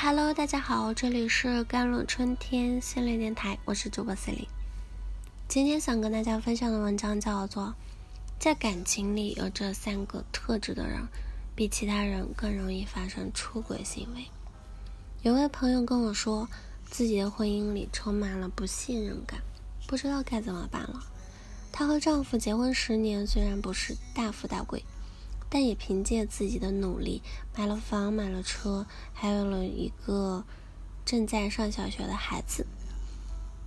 Hello，大家好，这里是甘露春天心灵电台，我是主播 C 琳。今天想跟大家分享的文章叫做《在感情里有这三个特质的人，比其他人更容易发生出轨行为》。有位朋友跟我说，自己的婚姻里充满了不信任感，不知道该怎么办了。她和丈夫结婚十年，虽然不是大富大贵。但也凭借自己的努力买了房、买了车，还有了一个正在上小学的孩子。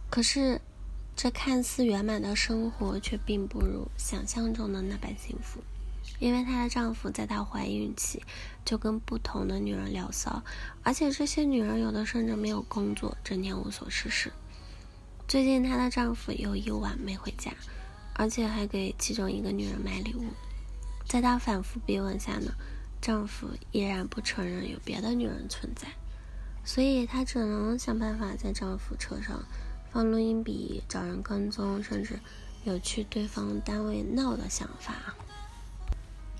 可是，这看似圆满的生活却并不如想象中的那般幸福。因为她的丈夫在她怀孕期就跟不同的女人聊骚，而且这些女人有的甚至没有工作，整天无所事事。最近她的丈夫有一晚没回家，而且还给其中一个女人买礼物。在她反复逼问下呢，丈夫依然不承认有别的女人存在，所以她只能想办法在丈夫车上放录音笔，找人跟踪，甚至有去对方单位闹的想法。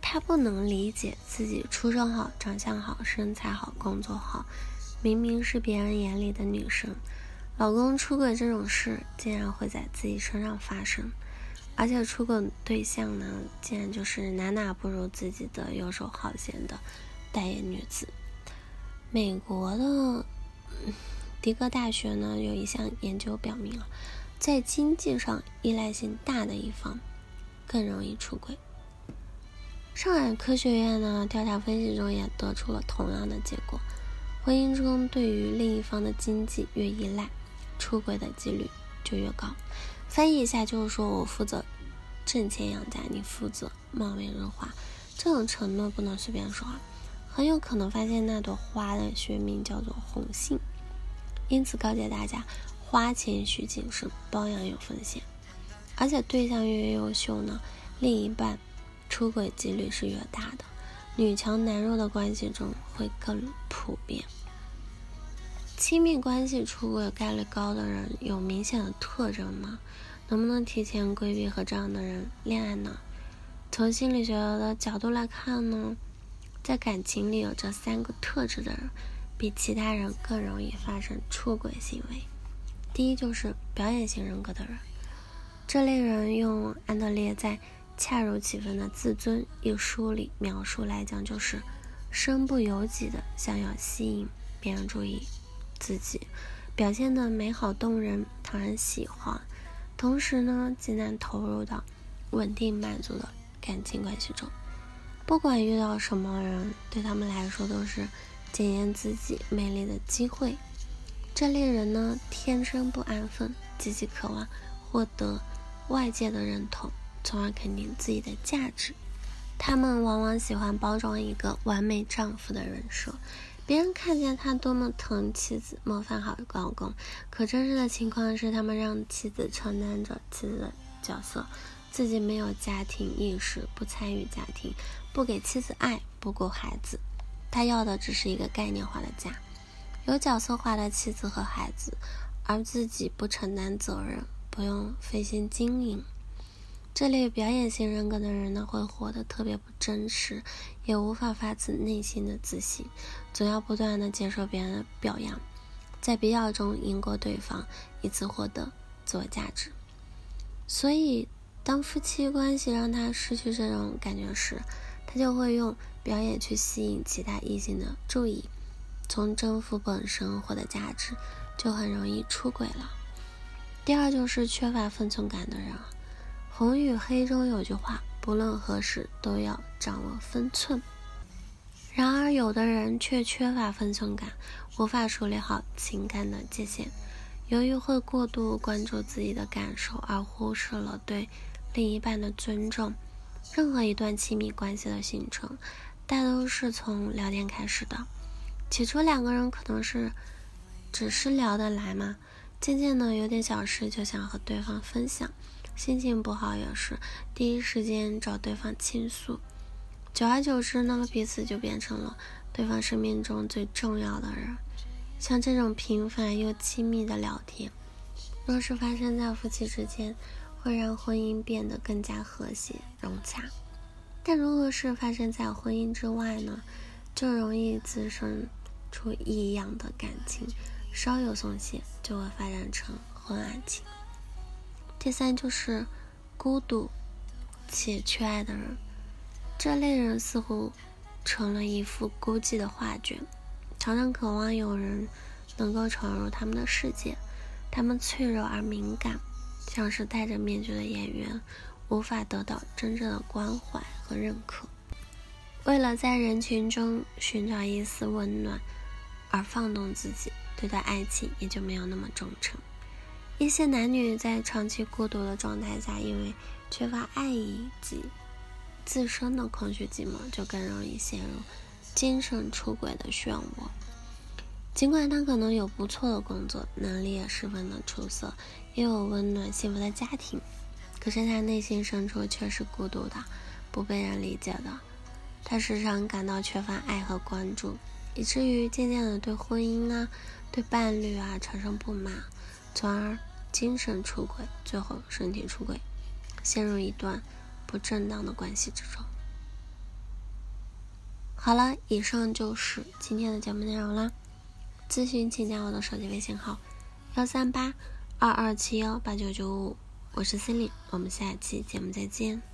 她不能理解自己出身好、长相好、身材好、工作好，明明是别人眼里的女神，老公出轨这种事竟然会在自己身上发生。而且出轨对象呢，竟然就是哪哪不如自己的游手好闲的待业女子。美国的迪戈大学呢，有一项研究表明啊，在经济上依赖性大的一方更容易出轨。上海科学院呢调查分析中也得出了同样的结果：婚姻中对于另一方的经济越依赖，出轨的几率就越高。翻译一下就是说，我负责挣钱养家，你负责貌美如花。这种承诺不能随便说，很有可能发现那朵花的学名叫做红杏。因此告诫大家，花钱需谨慎，包养有风险。而且对象越优秀呢，另一半出轨几率是越大的。女强男弱的关系中会更普遍。亲密关系出轨概率高的人有明显的特征吗？能不能提前规避和这样的人恋爱呢？从心理学的角度来看呢，在感情里有这三个特质的人，比其他人更容易发生出轨行为。第一就是表演型人格的人，这类人用安德烈在《恰如其分的自尊》一书里描述来讲，就是身不由己的想要吸引别人注意。自己表现的美好动人，讨人喜欢，同时呢，极难投入到稳定满足的感情关系中。不管遇到什么人，对他们来说都是检验自己魅力的机会。这类人呢，天生不安分，积极渴望获得外界的认同，从而肯定自己的价值。他们往往喜欢包装一个完美丈夫的人设。别人看见他多么疼妻子，模范好老公，可真实的情况是，他们让妻子承担着妻子的角色，自己没有家庭意识，不参与家庭，不给妻子爱，不顾孩子。他要的只是一个概念化的家，有角色化的妻子和孩子，而自己不承担责任，不用费心经营。这类表演型人格的人呢，会活得特别不真实，也无法发自内心的自信，总要不断的接受别人的表扬，在必要中赢过对方，以此获得自我价值。所以，当夫妻关系让他失去这种感觉时，他就会用表演去吸引其他异性的注意，从征服本身获得价值，就很容易出轨了。第二就是缺乏分寸感的人。红与黑中有句话，不论何时都要掌握分寸。然而，有的人却缺乏分寸感，无法处理好情感的界限。由于会过度关注自己的感受，而忽视了对另一半的尊重。任何一段亲密关系的形成，大都是从聊天开始的。起初，两个人可能是只是聊得来嘛，渐渐的，有点小事就想和对方分享。心情不好也是第一时间找对方倾诉，久而久之呢，彼此就变成了对方生命中最重要的人。像这种频繁又亲密的聊天，若是发生在夫妻之间，会让婚姻变得更加和谐融洽；但如果是发生在婚姻之外呢，就容易滋生出异样的感情，稍有松懈就会发展成婚外情。第三就是孤独且缺爱的人，这类人似乎成了一幅孤寂的画卷，常常渴望有人能够闯入他们的世界。他们脆弱而敏感，像是戴着面具的演员，无法得到真正的关怀和认可。为了在人群中寻找一丝温暖而放纵自己，对待爱情也就没有那么忠诚。一些男女在长期孤独的状态下，因为缺乏爱以及自身的空虚寂寞，就更容易陷入精神出轨的漩涡。尽管他可能有不错的工作，能力也十分的出色，也有温暖幸福的家庭，可是他内心深处却是孤独的，不被人理解的。他时常感到缺乏爱和关注，以至于渐渐的对婚姻啊、对伴侣啊产生不满，从而精神出轨，最后身体出轨，陷入一段不正当的关系之中。好了，以上就是今天的节目内容啦。咨询请加我的手机微信号：幺三八二二七幺八九九五，我是 c i l y 我们下期节目再见。